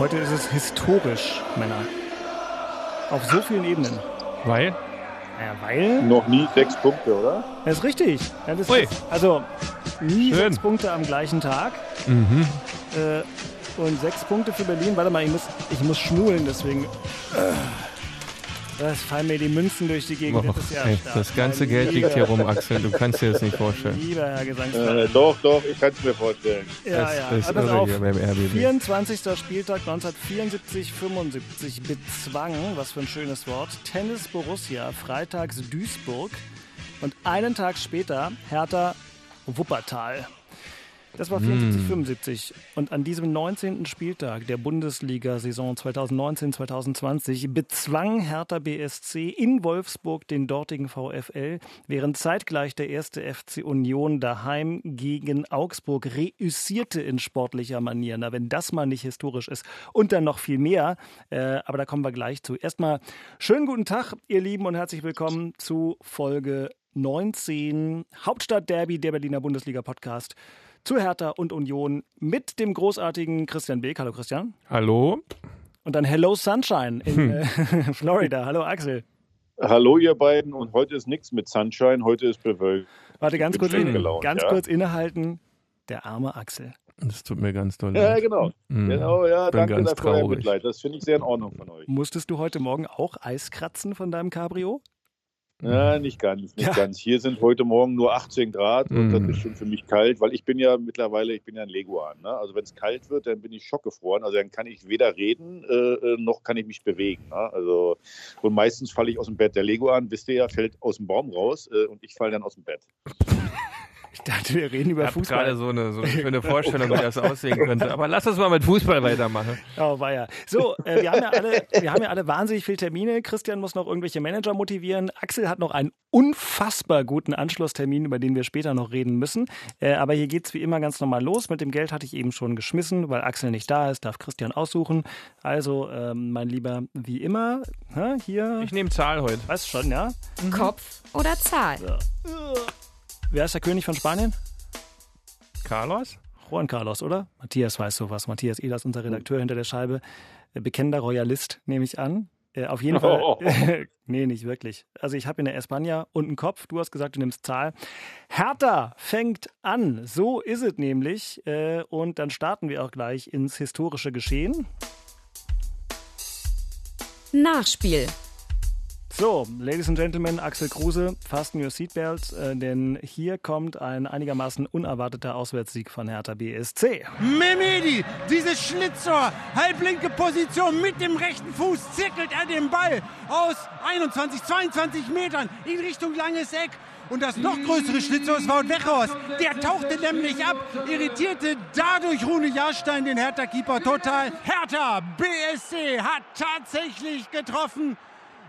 Heute ist es historisch, Männer. Auf so vielen Ebenen. Weil? Naja, weil. Noch nie sechs Punkte, oder? Das ist richtig. Ja, das Ui. ist, also nie Schön. sechs Punkte am gleichen Tag. Mhm. Äh, und sechs Punkte für Berlin. Warte mal, ich muss, ich muss schmulen, deswegen. Äh, das fallen mir die Münzen durch die Gegend. Oh, das, ist ja ey, das ganze Mein Geld liegt lieber- hier rum, Axel. Du kannst dir das nicht vorstellen. Lieber Herr Gesangsverein. Äh, doch, doch, ich kann es mir vorstellen. ja, das ja. ist irre auf. hier beim RBB. 24. Spieltag 1974-75 bezwang, was für ein schönes Wort, Tennis Borussia, freitags Duisburg und einen Tag später Hertha Wuppertal. Das war 74-75 und an diesem 19. Spieltag der Bundesliga-Saison 2019-2020 bezwang Hertha BSC in Wolfsburg den dortigen VfL, während zeitgleich der erste FC Union daheim gegen Augsburg reüssierte in sportlicher Manier. Na, wenn das mal nicht historisch ist. Und dann noch viel mehr, äh, aber da kommen wir gleich zu. Erstmal schönen guten Tag, ihr Lieben, und herzlich willkommen zu Folge 19 Hauptstadt-Derby der Berliner Bundesliga-Podcast zu Hertha und Union mit dem großartigen Christian Beek. Hallo Christian. Hallo? Und dann Hello Sunshine in äh, Florida. Hallo Axel. Hallo, ihr beiden. Und heute ist nichts mit Sunshine, heute ist bewölkt. Warte, ganz kurz, gelaunt, ganz ja. kurz innehalten. Der arme Axel. Das tut mir ganz doll Ja, leid. genau. Mhm. Genau, ja, Bin danke ganz dafür traurig. Mitleid. Das finde ich sehr in Ordnung von euch. Musstest du heute Morgen auch Eis kratzen von deinem Cabrio? Ja, nicht ganz, nicht Ja. ganz. Hier sind heute Morgen nur 18 Grad und Mhm. das ist schon für mich kalt, weil ich bin ja mittlerweile, ich bin ja ein Leguan. Ne? Also wenn es kalt wird, dann bin ich schockgefroren. Also dann kann ich weder reden, äh, äh, noch kann ich mich bewegen. Ne? Also und meistens falle ich aus dem Bett. Der Leguan, wisst ihr ja, fällt aus dem Baum raus äh, und ich falle dann aus dem Bett. Ich dachte, wir reden über Ich habe Fußball. gerade so eine, so eine schöne Vorstellung, wie das aussehen könnte. Aber lass uns mal mit Fußball weitermachen. Oh, war ja. So, äh, wir, haben ja alle, wir haben ja alle wahnsinnig viele Termine. Christian muss noch irgendwelche Manager motivieren. Axel hat noch einen unfassbar guten Anschlusstermin, über den wir später noch reden müssen. Äh, aber hier geht's wie immer ganz normal los. Mit dem Geld hatte ich eben schon geschmissen, weil Axel nicht da ist, darf Christian aussuchen. Also, ähm, mein Lieber, wie immer, hä, hier, Ich nehme Zahl heute. weißt schon, ja? Kopf oder Zahl? Wer ist der König von Spanien? Carlos? Juan Carlos, oder? Matthias weiß sowas. Matthias Ehlers, unser Redakteur hinter der Scheibe. Äh, Bekennender Royalist, nehme ich an. Äh, auf jeden Fall. Oh. nee, nicht wirklich. Also ich habe in der Espanja und einen Kopf. Du hast gesagt, du nimmst Zahl. Hertha fängt an. So ist es nämlich. Äh, und dann starten wir auch gleich ins historische Geschehen. Nachspiel. So, Ladies and Gentlemen, Axel Kruse, fasten your seatbelts, äh, denn hier kommt ein einigermaßen unerwarteter Auswärtssieg von Hertha BSC. Memedi, dieses Schlitzohr, halblinke Position mit dem rechten Fuß, zirkelt er den Ball aus 21, 22 Metern in Richtung langes Eck. Und das noch größere Schlitzohr ist Wout Weghorst. Der tauchte nämlich ab, irritierte dadurch Rune Jahrstein, den Hertha-Keeper, total. Hertha BSC hat tatsächlich getroffen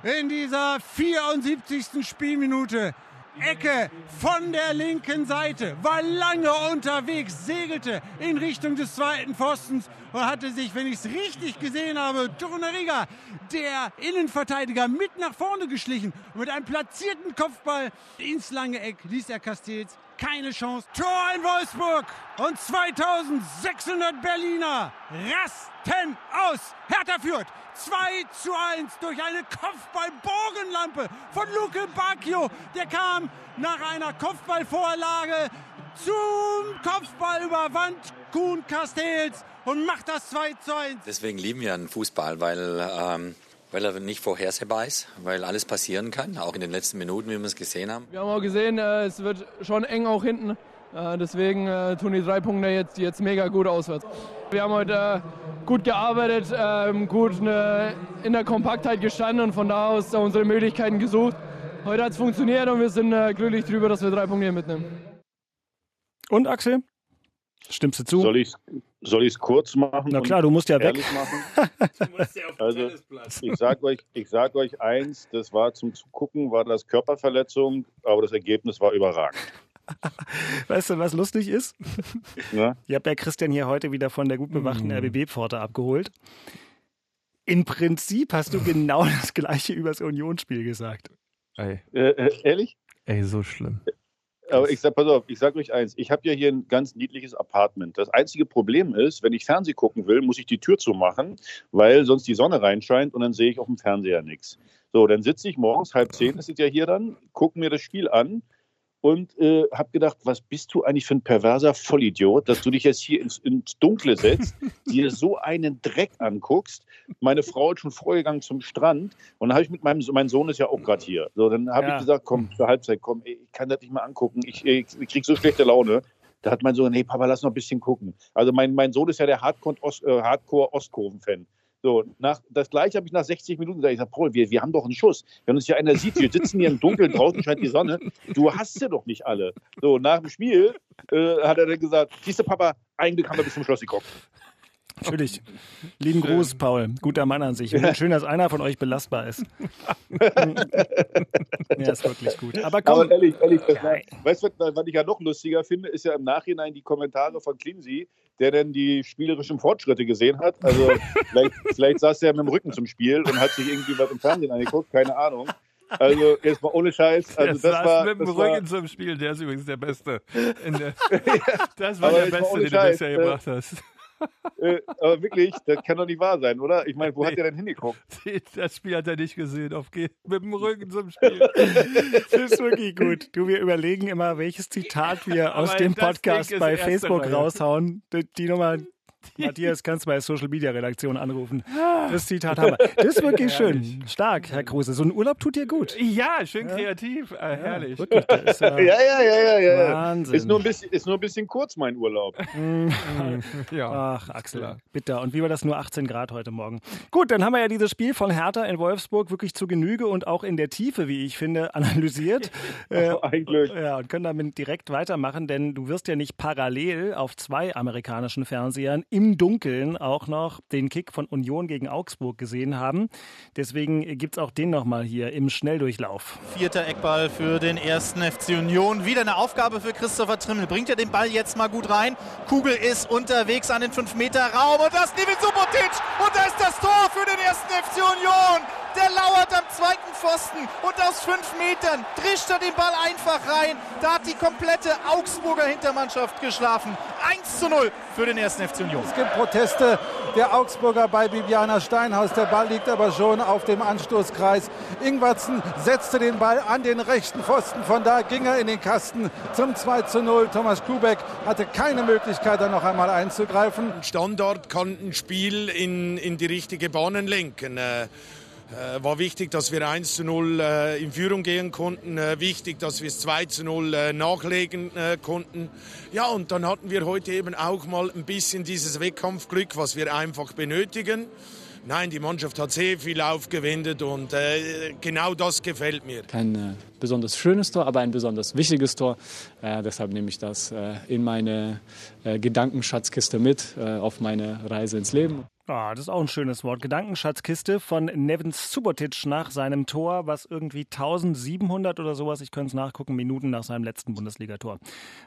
in dieser 74. Spielminute. Ecke von der linken Seite, war lange unterwegs, segelte in Richtung des zweiten Pfostens und hatte sich, wenn ich es richtig gesehen habe, Torunariga, der Innenverteidiger, mit nach vorne geschlichen und mit einem platzierten Kopfball ins lange Eck ließ er Castells keine Chance. Tor in Wolfsburg und 2600 Berliner rasten aus. Hertha führt 2 zu 1 durch eine Kopfball-Bogenlampe von Luke Bacchio. Der kam nach einer Kopfballvorlage zum Kopfball über Wand Kuhn Castells und macht das 2 zu 1. Deswegen lieben wir einen Fußball, weil, ähm, weil er nicht vorhersehbar ist, weil alles passieren kann, auch in den letzten Minuten, wie wir es gesehen haben. Wir haben auch gesehen, äh, es wird schon eng auch hinten. Äh, Deswegen äh, tun die drei Punkte jetzt, jetzt mega gut auswärts. Wir haben heute äh, gut gearbeitet, ähm, gut äh, in der Kompaktheit gestanden und von da aus unsere Möglichkeiten gesucht. Heute hat es funktioniert und wir sind äh, glücklich darüber, dass wir drei Punkte hier mitnehmen. Und Axel? Stimmst du zu? Soll ich es kurz machen? Na klar, du musst ja weg. also, ich sage euch, sag euch eins, das war zum Zugucken, war das Körperverletzung, aber das Ergebnis war überragend. Weißt du, was lustig ist? Ja? Ich habe ja Christian hier heute wieder von der gut bewachten mm. RBB-Pforte abgeholt. Im Prinzip hast du genau das gleiche über das Unionsspiel gesagt. Ey. Äh, äh, ehrlich? Ey, so schlimm. Aber ich sag, pass auf, ich sag euch eins, ich habe ja hier ein ganz niedliches Apartment. Das einzige Problem ist, wenn ich Fernsehen gucken will, muss ich die Tür zumachen, weil sonst die Sonne reinscheint und dann sehe ich auf dem Fernseher nichts. So, dann sitze ich morgens halb zehn, das ist ja hier dann, gucke mir das Spiel an und äh, habe gedacht, was bist du eigentlich für ein perverser Vollidiot, dass du dich jetzt hier ins, ins Dunkle setzt, dir so einen Dreck anguckst. Meine Frau ist schon vorgegangen zum Strand und dann habe ich mit meinem mein Sohn ist ja auch gerade hier. So, dann habe ja. ich gesagt, komm, zur Halbzeit, komm, ey, ich kann das nicht mal angucken. Ich, ich, ich krieg so schlechte Laune. Da hat mein Sohn, hey Papa, lass noch ein bisschen gucken. Also mein, mein Sohn ist ja der Hardcore-Ostkurven-Fan. So, nach, das gleiche habe ich nach 60 Minuten gesagt. Ich sage, Paul, wir, wir haben doch einen Schuss. Wenn uns hier einer sieht, wir sitzen hier im Dunkeln, draußen scheint die Sonne. Du hast sie doch nicht alle. So, nach dem Spiel äh, hat er dann gesagt, siehst du, Papa, eigentlich haben wir bis zum Schluss gekommen. Natürlich. Lieben Gruß, Paul. Guter Mann an sich. Schön, dass einer von euch belastbar ist. ja, ist wirklich gut. Aber komm. Aber ehrlich, ehrlich, war, weißt du, was ich ja noch lustiger finde, ist ja im Nachhinein die Kommentare von Klinsi, der denn die spielerischen Fortschritte gesehen hat. Also vielleicht, vielleicht saß er mit dem Rücken zum Spiel und hat sich irgendwie was im Fernsehen angeguckt, keine Ahnung. Also jetzt mal ohne Scheiß. Also das war, mit dem Rücken zum Spiel, der ist übrigens der Beste. Der, das war der Beste, den du bisher gebracht hast äh, aber wirklich, das kann doch nicht wahr sein, oder? Ich meine, wo nee. hat er denn hingeguckt? Das Spiel hat er nicht gesehen. Auf mit dem Rücken zum Spiel. das ist wirklich gut. Du, wir überlegen immer, welches Zitat wir aus dem Podcast bei Facebook raushauen. Die, die Nummer Matthias, kannst du bei Social Media Redaktion anrufen. Das Zitat haben wir. Das ist wirklich schön. Stark, Herr Kruse. So ein Urlaub tut dir gut. Ja, schön kreativ. Äh, herrlich. Ja, wirklich, ist, äh, ja, ja, ja, ja, ja. Wahnsinn. Ist nur, ein bisschen, ist nur ein bisschen kurz, mein Urlaub. ja. Ach, Axel, ja. bitte. Und wie war das nur 18 Grad heute Morgen? Gut, dann haben wir ja dieses Spiel von Hertha in Wolfsburg wirklich zu Genüge und auch in der Tiefe, wie ich finde, analysiert. äh, ein Glück. Ja, und können damit direkt weitermachen, denn du wirst ja nicht parallel auf zwei amerikanischen Fernsehern im Dunkeln auch noch den Kick von Union gegen Augsburg gesehen haben. Deswegen gibt es auch den nochmal hier im Schnelldurchlauf. Vierter Eckball für den ersten FC Union. Wieder eine Aufgabe für Christopher Trimmel. Bringt er den Ball jetzt mal gut rein. Kugel ist unterwegs an den 5-Meter-Raum und das Nivin Subotic. Und da ist das Tor für den ersten FC Union. Der lauert am zweiten Pfosten und aus fünf Metern drischt er den Ball einfach rein. Da hat die komplette Augsburger Hintermannschaft geschlafen. 1 zu 0 für den ersten FC Union. Es gibt Proteste der Augsburger bei Bibiana Steinhaus. Der Ball liegt aber schon auf dem Anstoßkreis. Ingwertsen setzte den Ball an den rechten Pfosten. Von da ging er in den Kasten zum 2 zu 0. Thomas Kubeck hatte keine Möglichkeit, da noch einmal einzugreifen. Standort kann ein Spiel in, in die richtige Bahnen lenken. Äh, war wichtig, dass wir 1 zu 0 äh, in Führung gehen konnten. Äh, wichtig, dass wir es 2 zu 0 äh, nachlegen konnten. Ja, und dann hatten wir heute eben auch mal ein bisschen dieses Wettkampfglück, was wir einfach benötigen. Nein, die Mannschaft hat sehr viel aufgewendet und äh, genau das gefällt mir. Kein äh, besonders schönes Tor, aber ein besonders wichtiges Tor. Äh, deshalb nehme ich das in meine Gedankenschatzkiste mit auf meine Reise ins Leben. Ah, das ist auch ein schönes Wort. Gedankenschatzkiste von Nevin Subotic nach seinem Tor, was irgendwie 1700 oder sowas, ich könnte es nachgucken, Minuten nach seinem letzten Bundesligator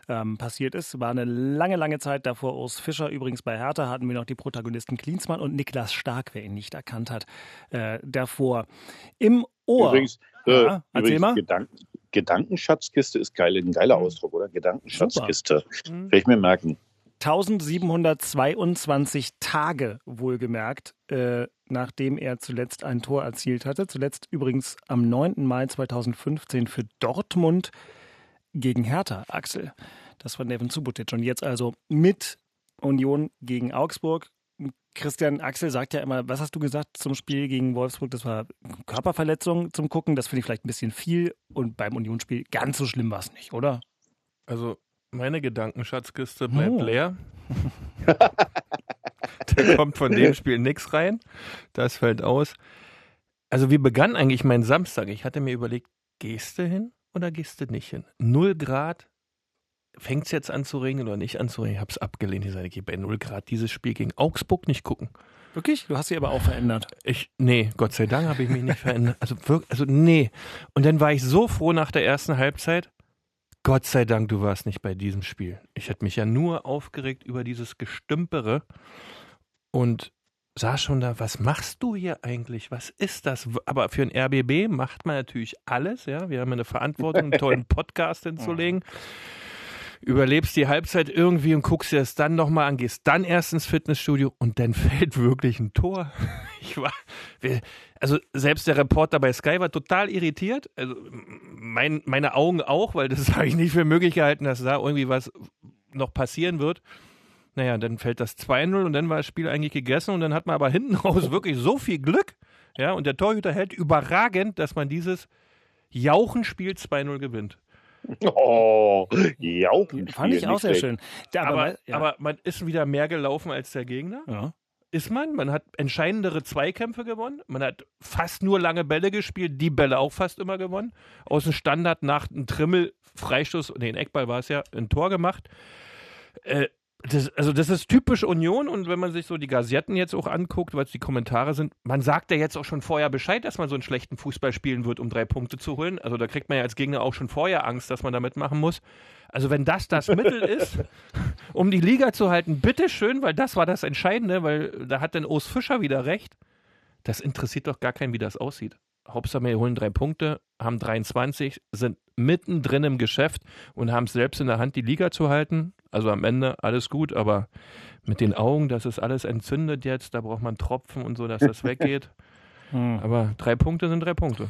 ähm, passiert ist. War eine lange, lange Zeit davor. Urs Fischer übrigens bei Hertha hatten wir noch die Protagonisten Klinsmann und Niklas Stark, wer ihn nicht erkannt hat, äh, davor. Im Ohr. Übrigens, äh, ja, übrigens. Gedanken, Gedankenschatzkiste ist geil, ein geiler mhm. Ausdruck, oder? Gedankenschatzkiste. Mhm. Werde ich mir merken. 1722 Tage wohlgemerkt, äh, nachdem er zuletzt ein Tor erzielt hatte. Zuletzt übrigens am 9. Mai 2015 für Dortmund gegen Hertha, Axel. Das war Nevin Subotic. Und jetzt also mit Union gegen Augsburg. Christian Axel sagt ja immer, was hast du gesagt zum Spiel gegen Wolfsburg? Das war Körperverletzung zum Gucken. Das finde ich vielleicht ein bisschen viel. Und beim Unionsspiel ganz so schlimm war es nicht, oder? Also meine Gedankenschatzkiste bleibt oh. leer. da kommt von dem Spiel nichts rein. Das fällt aus. Also wie begann eigentlich mein Samstag? Ich hatte mir überlegt, gehst du hin oder gehst du nicht hin? Null Grad, fängt es jetzt an zu regnen oder nicht an zu regnen? Ich habe es abgelehnt. Ich sage, ich gehe bei 0 Grad dieses Spiel gegen Augsburg nicht gucken. Wirklich? Du hast dich aber auch verändert. Ich, nee, Gott sei Dank habe ich mich nicht verändert. Also, wirklich, also, nee. Und dann war ich so froh nach der ersten Halbzeit. Gott sei Dank, du warst nicht bei diesem Spiel. Ich hätte mich ja nur aufgeregt über dieses Gestümpere und sah schon da, was machst du hier eigentlich? Was ist das? Aber für ein RBB macht man natürlich alles, ja. Wir haben eine Verantwortung, einen tollen Podcast hinzulegen überlebst die Halbzeit irgendwie und guckst dir das dann nochmal an, gehst dann erst ins Fitnessstudio und dann fällt wirklich ein Tor. Ich war, also selbst der Reporter bei Sky war total irritiert. Also mein, meine Augen auch, weil das habe ich nicht für möglich gehalten, dass da irgendwie was noch passieren wird. Naja, dann fällt das 2-0 und dann war das Spiel eigentlich gegessen und dann hat man aber hinten raus wirklich so viel Glück. Ja, und der Torhüter hält überragend, dass man dieses Jauchenspiel 2-0 gewinnt. Oh, Jauchen. Fand ich auch sehr schön. Ja, aber, aber, ja. aber, man ist wieder mehr gelaufen als der Gegner. Ja. Ist man. Man hat entscheidendere Zweikämpfe gewonnen. Man hat fast nur lange Bälle gespielt, die Bälle auch fast immer gewonnen. Aus dem Standard nach einem Trimmel, Freistoß, nee, ein Eckball war es ja, ein Tor gemacht. Äh, das, also das ist typisch Union und wenn man sich so die Gazetten jetzt auch anguckt, weil es die Kommentare sind, man sagt ja jetzt auch schon vorher Bescheid, dass man so einen schlechten Fußball spielen wird, um drei Punkte zu holen. Also da kriegt man ja als Gegner auch schon vorher Angst, dass man da mitmachen muss. Also wenn das das Mittel ist, um die Liga zu halten, bitteschön, weil das war das Entscheidende, weil da hat dann Urs Fischer wieder recht. Das interessiert doch gar keinen, wie das aussieht. Hauptsache wir holen drei Punkte, haben 23, sind mittendrin im Geschäft und haben es selbst in der Hand, die Liga zu halten. Also am Ende alles gut, aber mit den Augen, das ist alles entzündet jetzt, da braucht man Tropfen und so, dass das weggeht. Hm. Aber drei Punkte sind drei Punkte.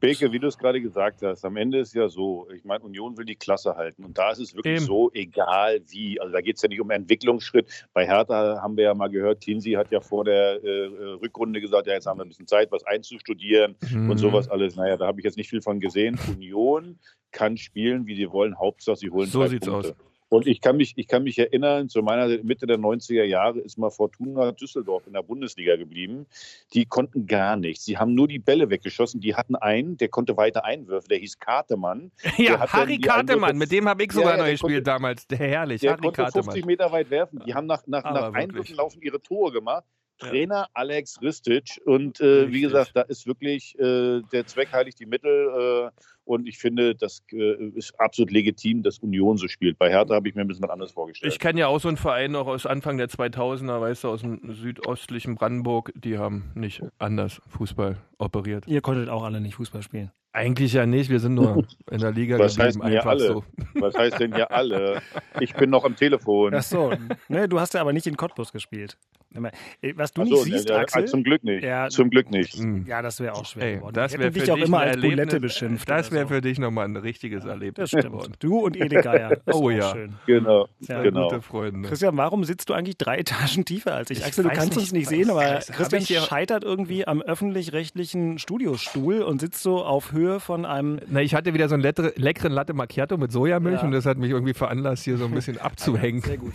Beke, wie du es gerade gesagt hast, am Ende ist ja so, ich meine, Union will die Klasse halten und da ist es wirklich Eben. so, egal wie. Also da geht es ja nicht um Entwicklungsschritt. Bei Hertha haben wir ja mal gehört, Kinsey hat ja vor der äh, Rückrunde gesagt, ja, jetzt haben wir ein bisschen Zeit, was einzustudieren mhm. und sowas alles. Naja, da habe ich jetzt nicht viel von gesehen. Union kann spielen, wie sie wollen, Hauptsache sie holen so drei sieht's Punkte. aus. Und ich kann mich, ich kann mich erinnern, zu meiner Mitte der 90er Jahre ist mal Fortuna Düsseldorf in der Bundesliga geblieben. Die konnten gar nichts. Sie haben nur die Bälle weggeschossen. Die hatten einen, der konnte weiter einwerfen. Der hieß Kartemann. Ja, Harry Kartemann. Mit dem habe ich sogar ja, ja, noch gespielt damals. Der herrlich. Der Harry konnte Kartemann. 50 Meter weit werfen. Die haben nach, nach, nach Einwürfen laufen ihre Tore gemacht. Trainer Alex Ristic. Und äh, wie gesagt, da ist wirklich äh, der Zweck heiligt die Mittel. Äh, und ich finde, das äh, ist absolut legitim, dass Union so spielt. Bei Hertha habe ich mir ein bisschen was anderes vorgestellt. Ich kenne ja auch so einen Verein noch aus Anfang der 2000er, weißt du, aus dem südostlichen Brandenburg. Die haben nicht anders Fußball operiert. Ihr konntet auch alle nicht Fußball spielen. Eigentlich ja nicht, wir sind nur in der Liga Was geblieben, heißt denn hier alle? so. Was heißt denn hier alle? Ich bin noch am Telefon. Ach so, ne, du hast ja aber nicht in Cottbus gespielt. Äh, was du Ach nicht so, siehst, ja, ja, Axel. Zum Glück nicht. Ja, zum Glück nicht. Ja, das wäre auch schwer Ey, geworden. das wäre für dich auch immer als Bulette Erlebnis. beschimpft. Das wäre so. für dich nochmal ein richtiges Erlebnis Das geworden. stimmt. Du und Ede Geier. Das Oh ja. Schön. Genau. Ja, genau. Gute Freunde. Christian, warum sitzt du eigentlich drei Etagen tiefer als ich? Ich Axel, du kannst nicht, uns nicht sehen, aber Christian hier- scheitert irgendwie am öffentlich-rechtlichen Studiostuhl und sitzt so auf Höhe von einem. Na, ich hatte wieder so einen leckere, leckeren Latte Macchiato mit Sojamilch Ja. und das hat mich irgendwie veranlasst, hier so ein bisschen abzuhängen. Sehr gut.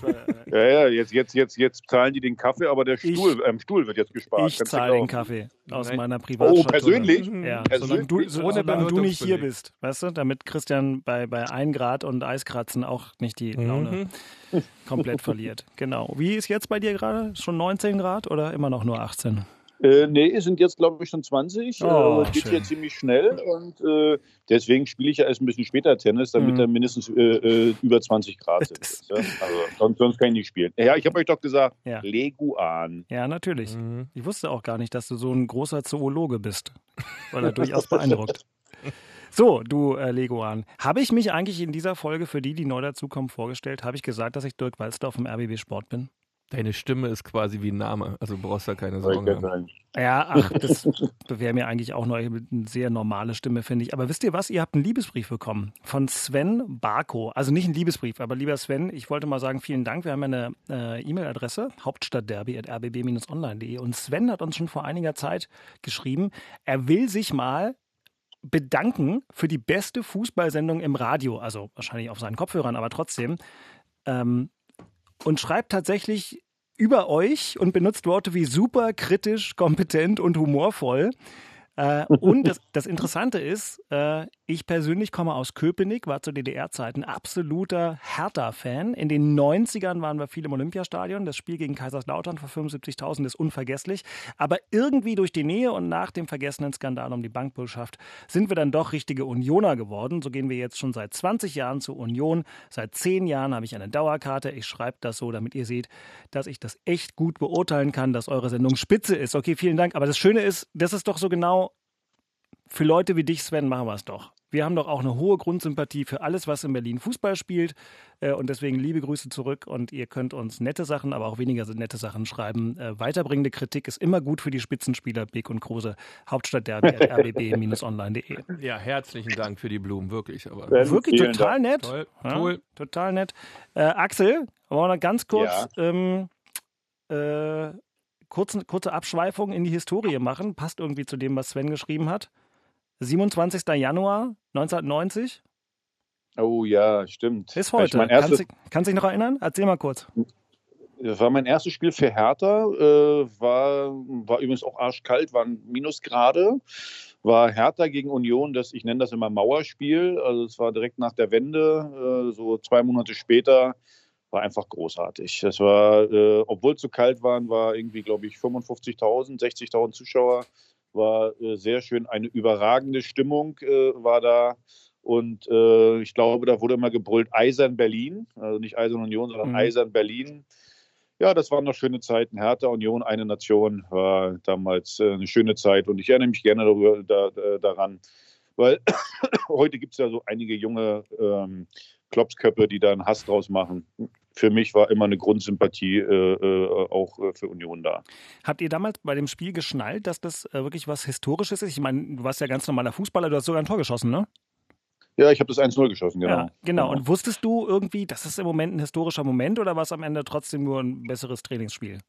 Ja, ja, jetzt, jetzt, jetzt, jetzt zahlen die den Kaffee, aber der Stuhl, ähm, Stuhl wird jetzt gespart. ich zahle den. Kaffee aus Nein. meiner Privatschatulle. Oh, persönlich? Ja, Persönlich? solange du, so, Ohne solange du nicht hier bist, weißt du, damit Christian bei, bei 1 Grad und Eiskratzen auch nicht die Mhm. Laune komplett verliert. Genau. Wie ist jetzt bei dir gerade? Schon 19 Grad oder immer noch nur 18? Äh, nee, es sind jetzt, glaube ich, schon 20. Oh, äh, geht schön. hier ziemlich schnell und äh, deswegen spiele ich ja erst ein bisschen später Tennis, damit Mhm. er mindestens äh, äh, über 20 Grad sind. Ja? Also, sonst, sonst kann ich nicht spielen. Ja, ich habe euch doch gesagt, Ja. Leguan. Ja, natürlich. Mhm. Ich wusste auch gar nicht, dass du so ein großer Zoologe bist. Weil er durchaus beeindruckt. So, du äh, Leguan. Habe ich mich eigentlich in dieser Folge für die, die neu dazukommen, vorgestellt? Habe ich gesagt, dass ich Dirk Walzdorf im RBB Sport bin? Deine Stimme ist quasi wie ein Name, also brauchst da keine Sorgen haben. Ja, ach, das wäre mir eigentlich auch neu. Eine sehr normale Stimme, finde ich. Aber wisst ihr was? Ihr habt einen Liebesbrief bekommen von Sven Barko. Also nicht einen Liebesbrief, aber lieber Sven, ich wollte mal sagen, vielen Dank. Wir haben eine äh, E-Mail-Adresse, hauptstadtderby.rbb-online.de. Und Sven hat uns schon vor einiger Zeit geschrieben, er will sich mal bedanken für die beste Fußballsendung im Radio. Also wahrscheinlich auf seinen Kopfhörern, aber trotzdem. Ähm, und schreibt tatsächlich über euch und benutzt Worte wie super, kritisch, kompetent und humorvoll. Äh, und das, das Interessante ist, äh, Ich persönlich komme aus Köpenick, war zu DDR-Zeiten absoluter Hertha-Fan. In den 90ern waren wir viel im Olympiastadion. Das Spiel gegen Kaiserslautern vor 75.000 ist unvergesslich. Aber irgendwie durch die Nähe und nach dem vergessenen Skandal um die Bankbullschaft sind wir dann doch richtige Unioner geworden. So gehen wir jetzt schon seit 20 Jahren zur Union. Seit 10 Jahren habe ich eine Dauerkarte. Ich schreibe das so, damit ihr seht, dass ich das echt gut beurteilen kann, dass eure Sendung spitze ist. Okay, vielen Dank. Aber das Schöne ist, das ist doch so genau für Leute wie dich, Sven, machen wir es doch. Wir haben doch auch eine hohe Grundsympathie für alles, was in Berlin Fußball spielt. Äh, und deswegen liebe Grüße zurück. Und ihr könnt uns nette Sachen, aber auch weniger nette Sachen schreiben. Äh, weiterbringende Kritik ist immer gut für die Spitzenspieler Beck und Kruse. Hauptstadt der rbb-online.de. Ja, herzlichen Dank für die Blumen, wirklich. Aber wirklich total nett. Toll, Ja, cool. Total nett. Äh, Axel, wollen wir noch ganz kurz ähm, äh, kurz, kurze Abschweifung in die Historie machen. Passt irgendwie zu dem, was Sven geschrieben hat. 27. Januar 1990 Oh ja, stimmt. ist Weil heute. Mein kannst, erstes, du, kannst du dich noch erinnern? Erzähl mal kurz. das war mein erstes Spiel für Hertha. Äh, war, war übrigens auch arschkalt, waren Minusgrade. War Hertha gegen Union, das, ich nenne das immer Mauerspiel. Also es war direkt nach der Wende, äh, so zwei Monate später. War einfach großartig. Das war, äh, obwohl es so kalt waren, war irgendwie, glaube ich, 55.000, 60.000 Zuschauer. War äh, sehr schön. Eine überragende Stimmung äh, war da. Und äh, ich glaube, da wurde immer gebrüllt Eisern Berlin. Also nicht Eisern Union, sondern Mhm. Eisern Berlin. Ja, das waren noch schöne Zeiten. Hertha Union, eine Nation, war damals eine schöne Zeit. Und ich erinnere mich gerne darüber, da, da, daran, weil heute gibt es ja so einige junge ähm, Klopsköppe, die da einen Hass draus machen. Für mich war immer eine Grundsympathie äh, äh, auch äh, für Union da. Habt ihr damals bei dem Spiel geschnallt, dass das äh, wirklich was Historisches ist? Ich meine, du warst ja ganz normaler Fußballer, du hast sogar ein Tor geschossen, ne? Ja, ich habe das 1-0 geschossen, genau. Ja, genau. Und wusstest du irgendwie, das ist im Moment ein historischer Moment oder war es am Ende trotzdem nur ein besseres Trainingsspiel?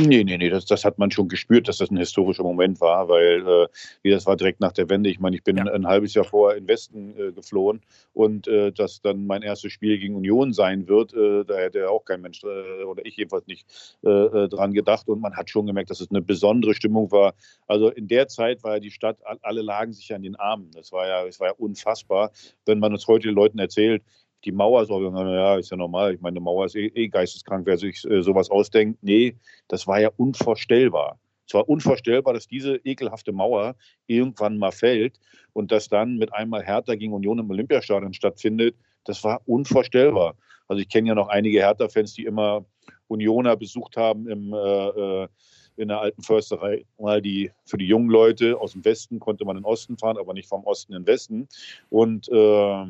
Nee, nee, nee, das, das hat man schon gespürt, dass das ein historischer Moment war, weil äh, wie das war direkt nach der Wende. Ich meine, ich bin Ja. ein halbes Jahr vorher in den Westen äh, geflohen und äh, dass dann mein erstes Spiel gegen Union sein wird, äh, da hätte auch kein Mensch äh, oder ich jedenfalls nicht äh, äh, dran gedacht. Und man hat schon gemerkt, dass es eine besondere Stimmung war. Also in der Zeit war ja die Stadt, all- alle lagen sich ja in den Armen. Das war ja, das war ja unfassbar. Wenn man uns heute den Leuten erzählt, die Mauer ist, auch, ja, ist ja normal. Ich meine, eine Mauer ist eh, eh geisteskrank, wer sich äh, sowas ausdenkt. Nee, das war ja unvorstellbar. Es war unvorstellbar, dass diese ekelhafte Mauer irgendwann mal fällt und dass dann mit einmal Hertha gegen Union im Olympiastadion stattfindet. Das war unvorstellbar. Also ich kenne ja noch einige Hertha-Fans, die immer Unioner besucht haben im, äh, äh, in der alten Försterei, weil die für die jungen Leute aus dem Westen konnte man in den Osten fahren, aber nicht vom Osten in den Westen. Und äh,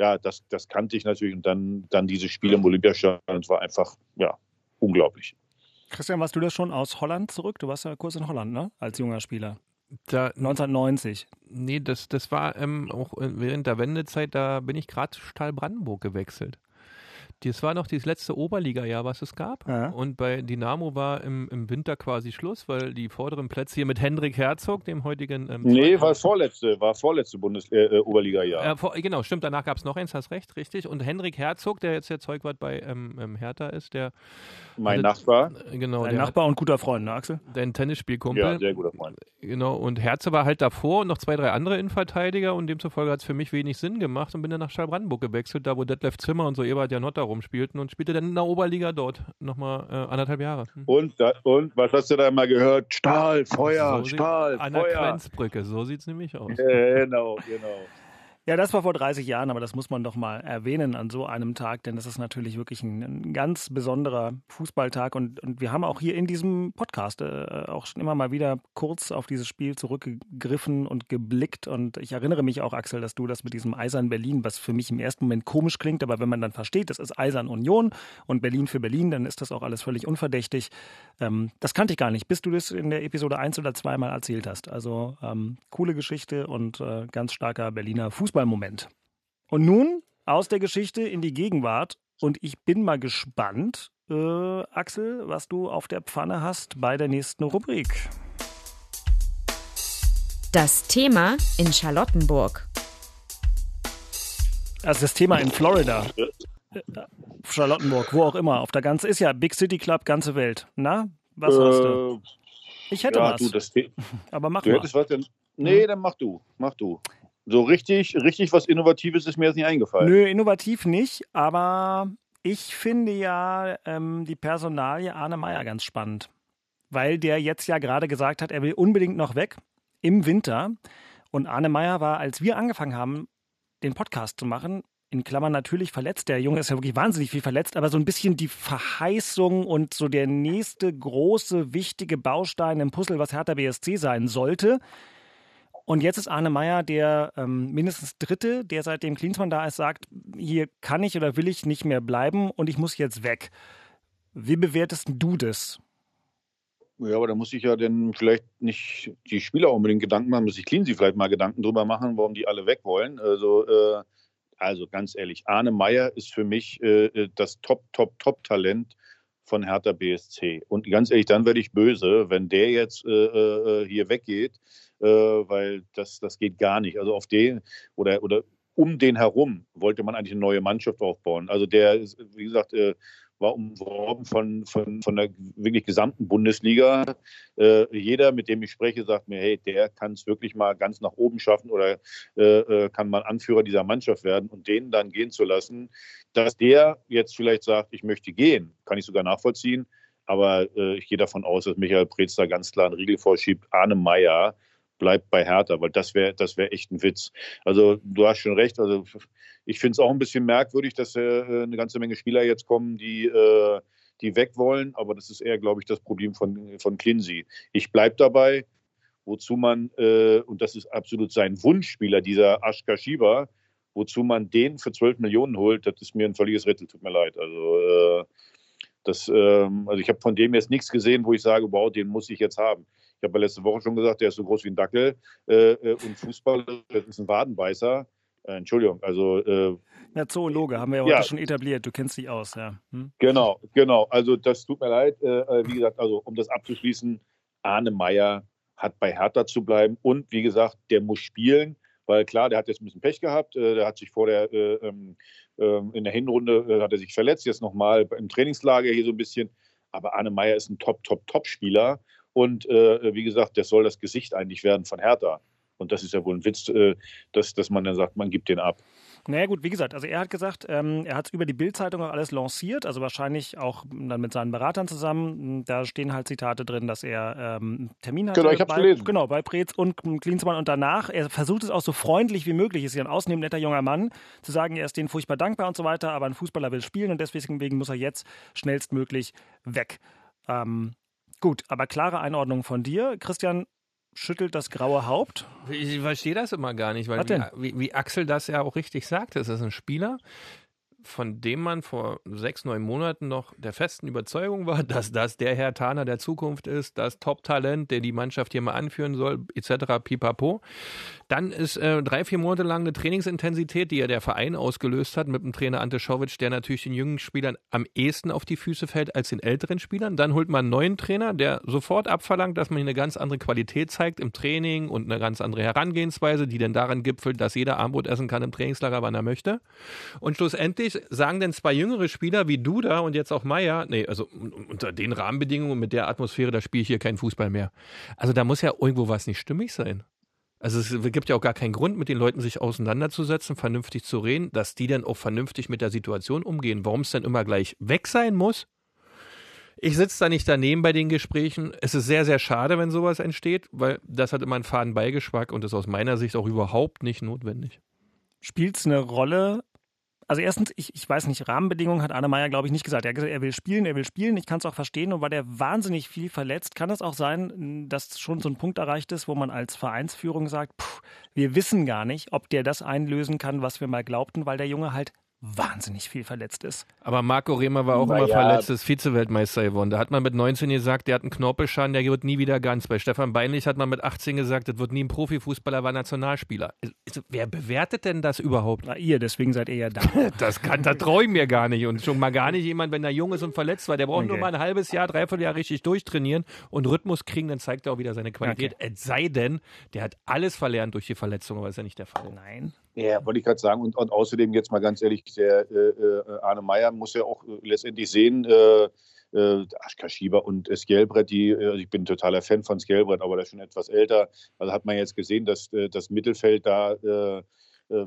ja, das, das kannte ich natürlich. Und dann, dann dieses Spiel im Olympiastadion, das war einfach, ja, unglaublich. Christian, warst du das schon aus Holland zurück? Du warst ja kurz in Holland, ne? Als junger Spieler. Da, 1990. nee, das, das war ähm, auch während der Wendezeit, da bin ich gerade Stahl Brandenburg gewechselt. Das war noch das letzte Oberliga-Jahr, was es gab. Ja. Und bei Dynamo war im, im Winter quasi Schluss, weil die vorderen Plätze hier mit Hendrik Herzog, dem heutigen. Ähm, Nee, zweiten- war vorletzte, war vorletzte Bundes äh, äh, Oberliga-Jahr. Äh, vor, genau, stimmt, danach gab es noch eins, hast recht, richtig. Und Henrik Herzog, der jetzt der Zeugwart bei ähm, ähm, Hertha ist, der. mein hatte- Nachbar. äh, Genau, Dein der Nachbar und guter Freund, ne, Axel? dein Tennisspielkumpel. Ja, sehr guter Freund. Genau, und Herze war halt davor und noch zwei, drei andere Innenverteidiger und demzufolge hat es für mich wenig Sinn gemacht und bin dann nach Stahlbrandenburg gewechselt, da wo Detlef Zimmer und so Ebert Janotta rumspielten und spielte dann in der Oberliga dort nochmal äh, anderthalb Jahre. Hm. Und, da, und was hast du da mal gehört? Stahl, Feuer, So Stahl, An der Feuer. Grenzbrücke, so sieht es nämlich aus. Genau, genau. Ja, das war vor 30 Jahren, aber das muss man doch mal erwähnen an so einem Tag, denn das ist natürlich wirklich ein, ein ganz besonderer Fußballtag und, und wir haben auch hier in diesem Podcast äh, auch schon immer mal wieder kurz auf dieses Spiel zurückgegriffen und geblickt und ich erinnere mich auch, Axel, dass du das mit diesem Eisern Berlin, was für mich im ersten Moment komisch klingt, aber wenn man dann versteht, das ist Eisern Union und Berlin für Berlin, dann ist das auch alles völlig unverdächtig. Ähm, das kannte ich gar nicht, bis du das in der Episode eins oder zweimal erzählt hast. Also ähm, coole Geschichte und äh, ganz starker Berliner Fußballmoment. Und nun aus der Geschichte in die Gegenwart und ich bin mal gespannt, äh, Axel, was du auf der Pfanne hast bei der nächsten Rubrik. Das Thema in Charlottenburg. Also das Thema in Florida. Äh, Charlottenburg, wo auch immer, auf der ganzen, ist ja Big City Club, ganze Welt. Na, was hast du? Äh, Ich hätte ja, was, du, das, du aber mach hättest mal. was denn? Nee, dann mach du, mach du. So richtig, richtig was Innovatives ist mir jetzt nicht eingefallen. Nö, innovativ nicht, aber ich finde ja ähm, die Personalie Arne Meyer ganz spannend. Weil der jetzt ja gerade gesagt hat, er will unbedingt noch weg im Winter. Und Arne Meyer war, als wir angefangen haben, den Podcast zu machen, in Klammern natürlich verletzt. Der Junge ist ja wirklich wahnsinnig viel verletzt, aber so ein bisschen die Verheißung und so der nächste große, wichtige Baustein im Puzzle, was Hertha BSC sein sollte. Und jetzt ist Arne Meyer der ähm, mindestens Dritte, der seitdem Klinsmann da ist, sagt, hier kann ich oder will ich nicht mehr bleiben und ich muss jetzt weg. Wie bewertest du das? Ja, aber da muss ich ja dann vielleicht nicht die Spieler unbedingt Gedanken machen, muss sich Cleansy vielleicht mal Gedanken drüber machen, warum die alle weg wollen. Also, äh, also ganz ehrlich, Arne Meyer ist für mich äh, äh das Top, Top, Top-Talent von Hertha BSC. Und ganz ehrlich, dann werde ich böse, wenn der jetzt äh, äh, hier weggeht, äh, weil das, das geht gar nicht. Also auf den oder, oder um den herum wollte man eigentlich eine neue Mannschaft aufbauen. Also der ist, wie gesagt, äh, war umworben von, von, von der wirklich gesamten Bundesliga. Äh, jeder, mit dem ich spreche, sagt mir, hey, der kann es wirklich mal ganz nach oben schaffen oder äh, äh, kann mal Anführer dieser Mannschaft werden und den dann gehen zu lassen. Dass der jetzt vielleicht sagt, ich möchte gehen, kann ich sogar nachvollziehen. Aber äh, ich gehe davon aus, dass Michael Preetz da ganz klar einen Riegel vorschiebt. Arne Meyer bleibt bei Hertha, weil das wäre das wär echt ein Witz. Also du hast schon recht. Also ich finde es auch ein bisschen merkwürdig, dass äh, eine ganze Menge Spieler jetzt kommen, die, äh, die weg wollen. Aber das ist eher, glaube ich, das Problem von, von Kinsey. Ich bleibe dabei, wozu man, äh, und das ist absolut sein Wunschspieler, dieser Ashka Shiba, wozu man den für 12 Millionen holt, das ist mir ein völliges Rittel, tut mir leid. Also, äh, das, ähm, also ich habe von dem jetzt nichts gesehen, wo ich sage, wow, den muss ich jetzt haben. Ich habe ja letzte Woche schon gesagt, der ist so groß wie ein Dackel äh, äh und Fußball, ist ein Wadenbeißer. Äh, Entschuldigung, also. Äh, ja, Zoologe haben wir ja heute ja. schon etabliert. Du kennst dich aus, ja. Hm? Genau, genau. Also, das tut mir leid. Äh, äh, wie gesagt, also, um das abzuschließen, Arne Meyer hat bei Hertha zu bleiben und wie gesagt, der muss spielen, weil klar, der hat jetzt ein bisschen Pech gehabt. Äh, der hat sich vor der, ähm, ähm, in der Hinrunde hat er sich verletzt, jetzt nochmal im Trainingslager hier so ein bisschen. Aber Arne Meyer ist ein Top, Top, Top-Spieler. Und äh, wie gesagt, der soll das Gesicht eigentlich werden von Hertha. Und das ist ja wohl ein Witz, äh, dass, dass man dann sagt, man gibt den ab. Naja gut, wie gesagt, also er hat gesagt, ähm, er hat es über die Bildzeitung alles lanciert, also wahrscheinlich auch dann mit seinen Beratern zusammen. Da stehen halt Zitate drin, dass er ähm, Termin hat. Genau, ich hab's bei, gelesen. Genau, bei Preetz und Klinsmann und danach. Er versucht es auch so freundlich wie möglich, ist ja ein ausnehmend netter junger Mann, zu sagen, er ist denen furchtbar dankbar und so weiter, aber ein Fußballer will spielen und deswegen muss er jetzt schnellstmöglich weg. Ähm, gut, aber klare Einordnung von dir. Christian, schüttelt das graue Haupt. Ich verstehe das immer gar nicht, weil wie, wie, Axel das ja auch richtig sagte, es ist ein Spieler, von dem man vor sechs, neun Monaten noch der festen Überzeugung war, dass das der Herr Taner der Zukunft ist, das Top-Talent, der die Mannschaft hier mal anführen soll, etc. pipapo. Dann ist äh, drei, vier Monate lang eine Trainingsintensität, die ja der Verein ausgelöst hat, mit dem Trainer Ante Schowitsch, der natürlich den jungen Spielern am ehesten auf die Füße fällt als den älteren Spielern. Dann holt man einen neuen Trainer, der sofort abverlangt, dass man eine ganz andere Qualität zeigt im Training und eine ganz andere Herangehensweise, die dann daran gipfelt, dass jeder Armbrot essen kann im Trainingslager, wann er möchte. Und schlussendlich sagen denn zwei jüngere Spieler wie Duda und jetzt auch Meier, nee, also unter den Rahmenbedingungen mit der Atmosphäre, da spiele ich hier keinen Fußball mehr. Also da muss ja irgendwo was nicht stimmig sein. Also es gibt ja auch gar keinen Grund, mit den Leuten sich auseinanderzusetzen, vernünftig zu reden, dass die dann auch vernünftig mit der Situation umgehen. Warum es dann immer gleich weg sein muss? Ich sitze da nicht daneben bei den Gesprächen. Es ist sehr, sehr schade, wenn sowas entsteht, weil das hat immer einen faden Beigeschmack und ist aus meiner Sicht auch überhaupt nicht notwendig. Spielt es eine Rolle, also erstens, ich, ich weiß nicht, Rahmenbedingungen hat Arne Meyer, glaube ich, nicht gesagt. Er hat gesagt, er will spielen, er will spielen. Ich kann es auch verstehen. Und weil er wahnsinnig viel verletzt, kann es auch sein, dass schon so ein Punkt erreicht ist, wo man als Vereinsführung sagt, pff, wir wissen gar nicht, ob der das einlösen kann, was wir mal glaubten, weil der Junge halt wahnsinnig viel verletzt ist. Aber Marco Rehmer war auch Na immer ja. verletzt, ist Vize-Weltmeister geworden. Da hat man mit 19 gesagt, der hat einen Knorpelschaden, der wird nie wieder ganz. Bei Stefan Beinlich hat man mit 18 gesagt, das wird nie ein Profifußballer, war Nationalspieler. Also, wer bewertet denn das überhaupt? Na ihr, deswegen seid ihr ja da. das kann, da traue ich mir gar nicht. Und schon mal gar nicht jemand, wenn er jung ist und verletzt war. Der braucht okay. nur mal ein halbes Jahr, dreiviertel Jahr richtig durchtrainieren und Rhythmus kriegen, dann zeigt er auch wieder seine Qualität. Okay. Es sei denn, der hat alles verlernt durch die Verletzung, aber ist ja nicht der Fall. Nein. Ja, wollte ich gerade sagen. Und, und, außerdem jetzt mal ganz ehrlich, der äh, äh Arne Meyer muss ja auch äh, letztendlich sehen, äh, äh, Kaschiba und Skelbrett, die, also ich bin totaler Fan von Skelbrett, aber der ist schon etwas älter. Also hat man jetzt gesehen, dass das Mittelfeld da äh,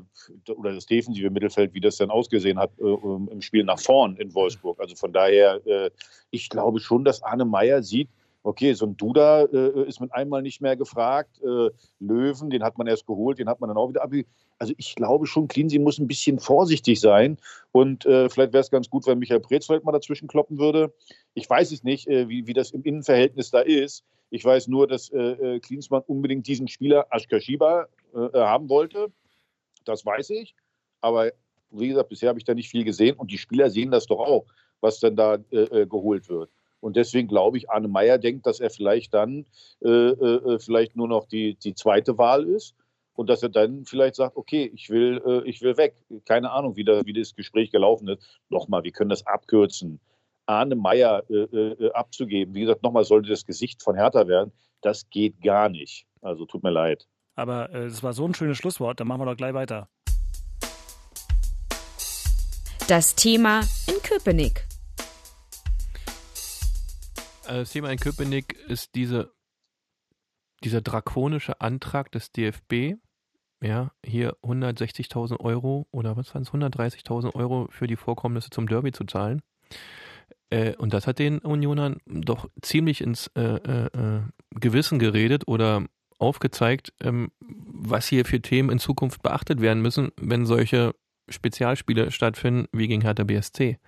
oder das defensive Mittelfeld, wie das dann ausgesehen hat äh, im Spiel nach vorn in Wolfsburg. Also von daher, äh, ich glaube schon, dass Arne Meyer sieht, okay, so ein Duda äh, ist mit einmal nicht mehr gefragt. Äh, Löwen, den hat man erst geholt, den hat man dann auch wieder abgegeben. Also ich glaube schon, Cleansey muss ein bisschen vorsichtig sein. Und äh, vielleicht wäre es ganz gut, wenn Michael Preetz vielleicht mal dazwischen kloppen würde. Ich weiß es nicht, äh, wie, wie das im Innenverhältnis da ist. Ich weiß nur, dass äh, äh Klinsmann unbedingt diesen Spieler Ashkashiba äh, haben wollte. Das weiß ich. Aber wie gesagt, bisher habe ich da nicht viel gesehen. Und die Spieler sehen das doch auch, was dann da geholt wird. Und deswegen glaube ich, Arne Meyer denkt, dass er vielleicht dann äh, äh, vielleicht nur noch die, die zweite Wahl ist und dass er dann vielleicht sagt, okay, ich will, äh, ich will weg. Keine Ahnung, wie, da, wie das Gespräch gelaufen ist. Nochmal, wir können das abkürzen. Arne Meyer äh, äh, abzugeben, wie gesagt, nochmal sollte das Gesicht von Hertha werden, das geht gar nicht. Also tut mir leid. Aber es war so ein schönes Schlusswort, dann machen wir doch gleich weiter. Das Thema in Köpenick. Äh, das Thema in Köpenick ist diese, dieser drakonische Antrag des DFB, ja, hier 160.000 Euro oder was waren es, 130.000 Euro für die Vorkommnisse zum Derby zu zahlen. Äh, und das hat den Unionern doch ziemlich ins äh, äh, äh, Gewissen geredet oder aufgezeigt, ähm, was hier für Themen in Zukunft beachtet werden müssen, wenn solche Spezialspiele stattfinden wie gegen Hertha BSC.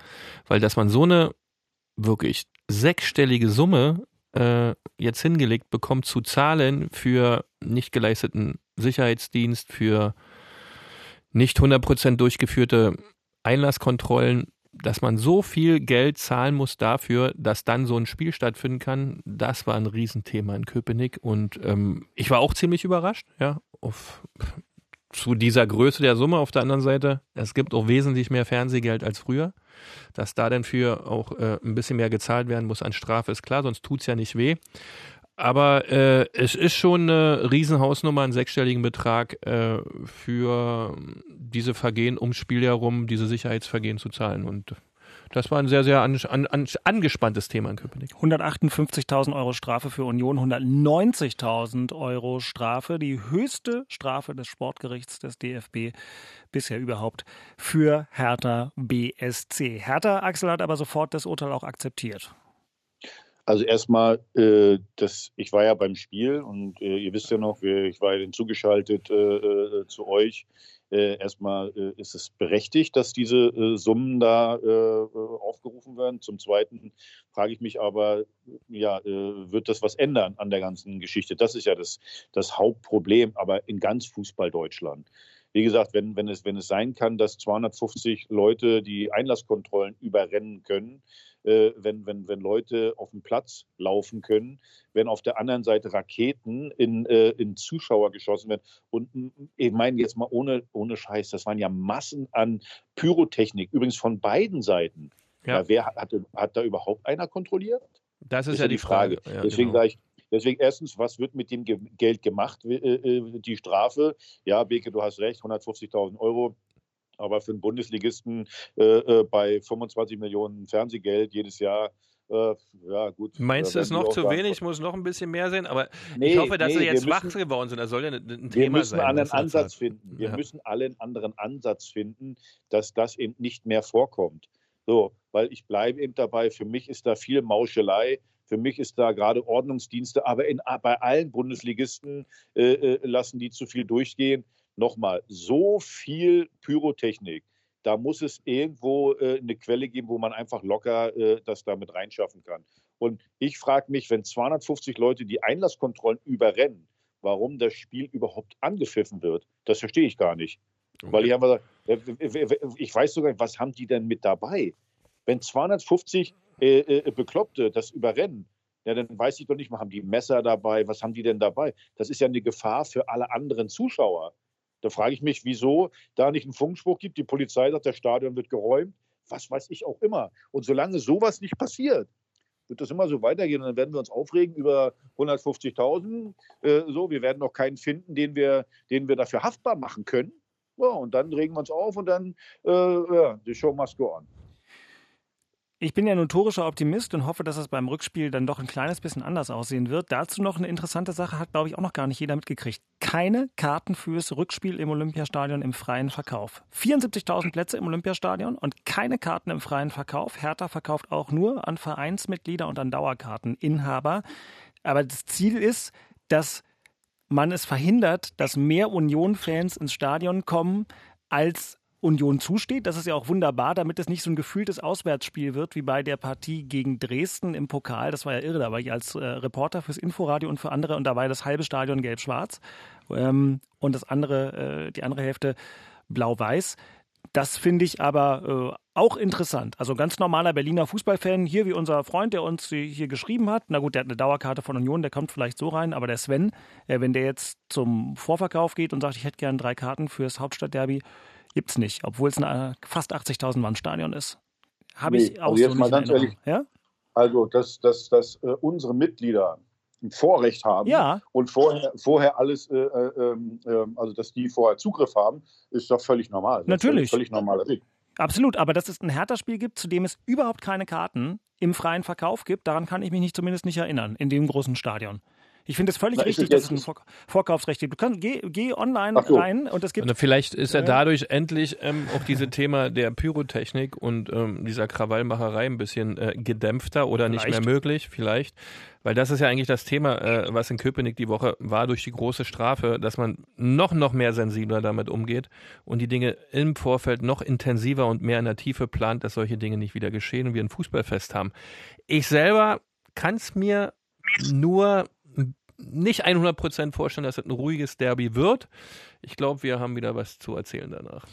Weil dass man so eine wirklich sechsstellige Summe äh, jetzt hingelegt bekommt zu zahlen für nicht geleisteten Sicherheitsdienst, für nicht 100% durchgeführte Einlasskontrollen, dass man so viel Geld zahlen muss dafür, dass dann so ein Spiel stattfinden kann, das war ein Riesenthema in Köpenick und ähm, ich war auch ziemlich überrascht, ja, auf, zu dieser Größe der Summe. Auf der anderen Seite, es gibt auch wesentlich mehr Fernsehgeld als früher. Dass da dann für auch äh, ein bisschen mehr gezahlt werden muss an Strafe, ist klar, sonst tut es ja nicht weh. Aber äh, es ist schon eine Riesenhausnummer, einen sechsstelligen Betrag äh, für diese Vergehen ums Spiel herum, diese Sicherheitsvergehen zu zahlen. Und das war ein sehr, sehr an, an, an, angespanntes Thema in Köpenick. 158.000 Euro Strafe für Union, 190.000 Euro Strafe, die höchste Strafe des Sportgerichts des DFB bisher überhaupt für Hertha BSC. Hertha Axel hat aber sofort das Urteil auch akzeptiert. Also erstmal, äh, das, ich war ja beim Spiel und äh, ihr wisst ja noch, wir, ich war ja zugeschaltet äh, äh, zu euch. Äh, erstmal äh, ist es berechtigt, dass diese äh, Summen da äh, aufgerufen werden. Zum Zweiten frage ich mich aber, ja, äh, wird das was ändern an der ganzen Geschichte? Das ist ja das, das Hauptproblem, aber in ganz Fußball Deutschland. Wie gesagt, wenn, wenn, es, wenn es sein kann, dass 250 Leute die Einlasskontrollen überrennen können, äh, wenn, wenn, wenn Leute auf dem Platz laufen können, wenn auf der anderen Seite Raketen in, äh, in Zuschauer geschossen werden. Und ich meine jetzt mal ohne, ohne Scheiß, das waren ja Massen an Pyrotechnik, übrigens von beiden Seiten. Ja. Wer hat, hat da überhaupt einer kontrolliert? Das ist, ist ja die Frage. Frage. Ja, Deswegen genau. sage ich, Deswegen erstens, was wird mit dem Geld gemacht? Äh, äh, die Strafe, ja, Beke, du hast recht, 150.000 Euro aber für einen Bundesligisten äh, äh bei 25 Millionen Fernsehgeld jedes Jahr äh, ja, gut. Meinst du, es noch zu wenig? Muss noch ein bisschen mehr sein? Aber nee, ich hoffe, dass nee, sie jetzt wach geworden sind. Das soll ja ein, Thema sein. Wir müssen einen Ansatz finden. Wir ja. müssen alle einen anderen Ansatz finden, dass das eben nicht mehr vorkommt. So, weil ich bleibe eben dabei, für mich ist da viel Mauschelei. Für mich ist da gerade Ordnungsdienste, aber in, bei allen Bundesligisten äh, äh lassen die zu viel durchgehen nochmal, so viel Pyrotechnik, da muss es irgendwo äh, eine Quelle geben, wo man einfach locker äh, das damit reinschaffen kann. Und ich frage mich, wenn 250 Leute die Einlasskontrollen überrennen, warum das Spiel überhaupt angepfiffen wird, das verstehe ich gar nicht. Okay. Weil ich, habe, ich weiß sogar nicht, was haben die denn mit dabei? Wenn 250 äh, äh, Bekloppte das überrennen, ja, dann weiß ich doch nicht mal, haben die Messer dabei, was haben die denn dabei? Das ist ja eine Gefahr für alle anderen Zuschauer. Da frage ich mich, wieso da nicht einen Funkspruch gibt. Die Polizei sagt, das Stadion wird geräumt. Was weiß ich auch immer. Und solange sowas nicht passiert, wird das immer so weitergehen. Und dann werden wir uns aufregen über 150.000. Äh, so, wir werden noch keinen finden, den wir, den wir dafür haftbar machen können. Ja, und dann regen wir uns auf und dann, äh, ja, die Show must go on. Ich bin ja notorischer Optimist und hoffe, dass es beim Rückspiel dann doch ein kleines bisschen anders aussehen wird. Dazu noch eine interessante Sache, hat, glaube ich, auch noch gar nicht jeder mitgekriegt. Keine Karten fürs Rückspiel im Olympiastadion im freien Verkauf. 74.000 Plätze im Olympiastadion und keine Karten im freien Verkauf. Hertha verkauft auch nur an Vereinsmitglieder und an Dauerkarteninhaber. Aber das Ziel ist, dass man es verhindert, dass mehr Union-Fans ins Stadion kommen, als Union zusteht. Das ist ja auch wunderbar, damit es nicht so ein gefühltes Auswärtsspiel wird wie bei der Partie gegen Dresden im Pokal. Das war ja irre, da war ich als äh, Reporter fürs Inforadio und für andere und da war das halbe Stadion gelb-schwarz ähm, und das andere, äh, die andere Hälfte blau-weiß. Das finde ich aber äh, auch interessant. Also ganz normaler Berliner Fußballfan, hier wie unser Freund, der uns hier geschrieben hat. Na gut, der hat eine Dauerkarte von Union, der kommt vielleicht so rein, aber der Sven, äh, wenn der jetzt zum Vorverkauf geht und sagt, ich hätte gern drei Karten fürs Hauptstadtderby, gibt es nicht, obwohl es ein fast 80.000 Mann Stadion ist. Habe ich nee, auch also jetzt so mal ganz ehrlich, ja? Also, dass, dass, dass äh, unsere Mitglieder ein Vorrecht haben ja. und vorher, vorher alles, äh, äh, äh, also dass die vorher Zugriff haben, ist doch völlig normal. Natürlich. Völlig normaler Weg. Absolut, aber dass es ein Hertha-Spiel gibt, zu dem es überhaupt keine Karten im freien Verkauf gibt, daran kann ich mich nicht, zumindest nicht erinnern, in dem großen Stadion. Ich finde es völlig Na, richtig, dass es ein Vor Vorkaufsrecht gibt. Du kannst, geh, geh online so. rein und es gibt. Und vielleicht ist ja dadurch endlich ähm, auch dieses Thema der Pyrotechnik und ähm, dieser Krawallmacherei ein bisschen äh, gedämpfter oder vielleicht. nicht mehr möglich, vielleicht. Weil das ist ja eigentlich das Thema, äh, was in Köpenick die Woche war durch die große Strafe, dass man noch, noch mehr sensibler damit umgeht und die Dinge im Vorfeld noch intensiver und mehr in der Tiefe plant, dass solche Dinge nicht wieder geschehen und wir ein Fußballfest haben. Ich selber kann es mir nur nicht 100% vorstellen, dass es ein ruhiges Derby wird. Ich glaube, wir haben wieder was zu erzählen danach.